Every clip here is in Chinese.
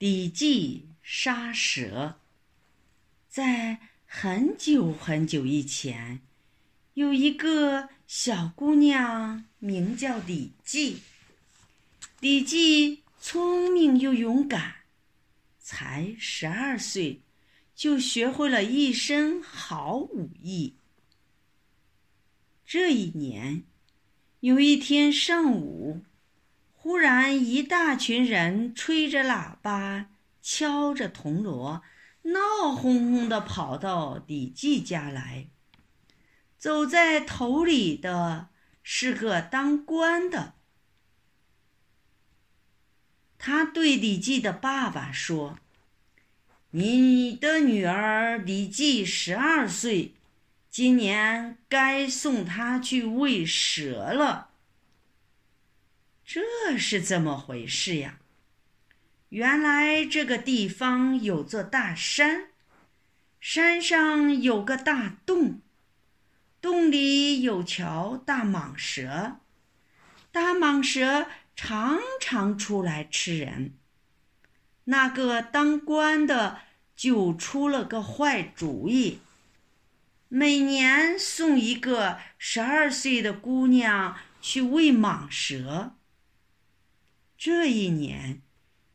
李记杀蛇。在很久很久以前，有一个小姑娘，名叫李记。李记聪明又勇敢，才十二岁，就学会了一身好武艺。这一年，有一天上午。忽然，一大群人吹着喇叭，敲着铜锣，闹哄哄的跑到李记家来。走在头里的是个当官的，他对李记的爸爸说：“你的女儿李记十二岁，今年该送她去喂蛇了。”这是怎么回事呀？原来这个地方有座大山，山上有个大洞，洞里有条大蟒蛇，大蟒蛇常常出来吃人。那个当官的就出了个坏主意，每年送一个十二岁的姑娘去喂蟒蛇。这一年，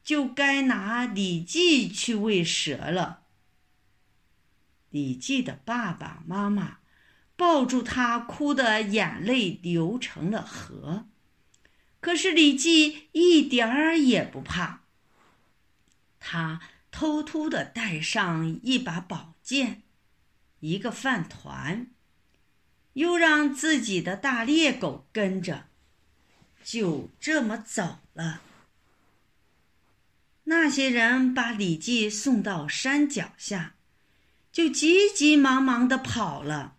就该拿李记去喂蛇了。李记的爸爸妈妈抱住他，哭得眼泪流成了河。可是李记一点儿也不怕，他偷偷的带上一把宝剑，一个饭团，又让自己的大猎狗跟着。就这么走了。那些人把李记送到山脚下，就急急忙忙的跑了。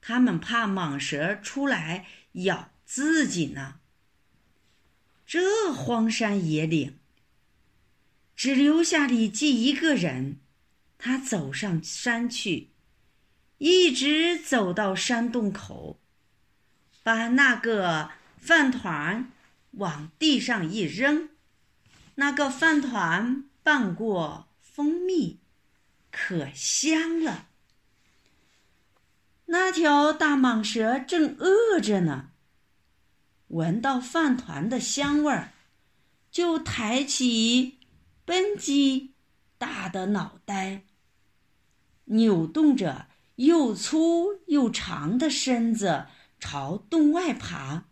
他们怕蟒蛇出来咬自己呢。这荒山野岭，只留下李记一个人。他走上山去，一直走到山洞口，把那个。饭团往地上一扔，那个饭团拌过蜂蜜，可香了。那条大蟒蛇正饿着呢，闻到饭团的香味儿，就抬起笨鸡大的脑袋，扭动着又粗又长的身子朝洞外爬。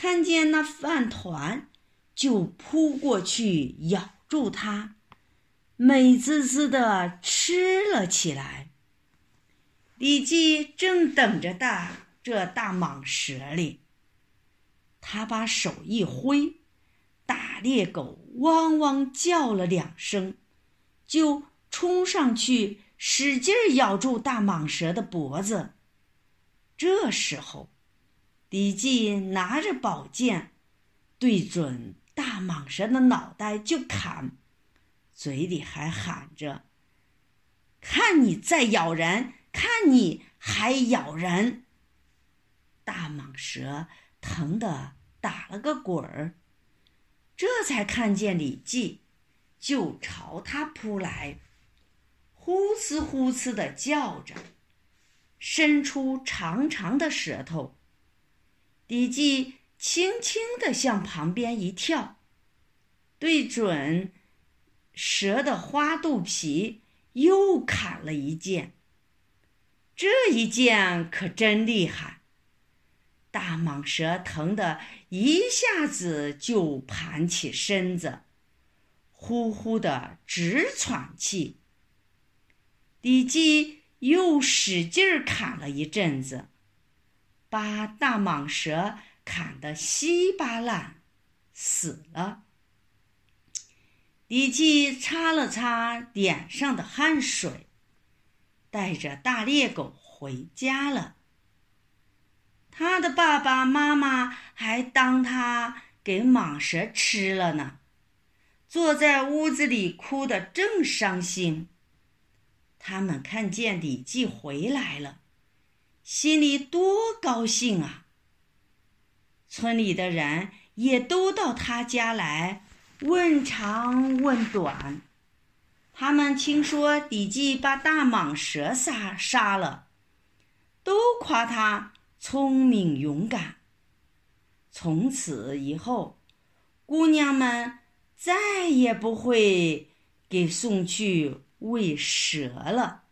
看见那饭团，就扑过去咬住它，美滋滋的吃了起来。李记正等着大这大蟒蛇哩，他把手一挥，大猎狗汪汪叫了两声，就冲上去使劲咬住大蟒蛇的脖子。这时候。李记拿着宝剑，对准大蟒蛇的脑袋就砍，嘴里还喊着：“看你再咬人，看你还咬人！”大蟒蛇疼得打了个滚儿，这才看见李记，就朝他扑来，呼哧呼哧的叫着，伸出长长的舌头。李记轻轻地向旁边一跳，对准蛇的花肚皮又砍了一剑。这一剑可真厉害，大蟒蛇疼得一下子就盘起身子，呼呼的直喘气。李记又使劲儿砍了一阵子。把大蟒蛇砍得稀巴烂，死了。李记擦了擦脸上的汗水，带着大猎狗回家了。他的爸爸妈妈还当他给蟒蛇吃了呢，坐在屋子里哭得正伤心。他们看见李记回来了。心里多高兴啊！村里的人也都到他家来问长问短。他们听说李记把大蟒蛇杀杀了，都夸他聪明勇敢。从此以后，姑娘们再也不会给送去喂蛇了。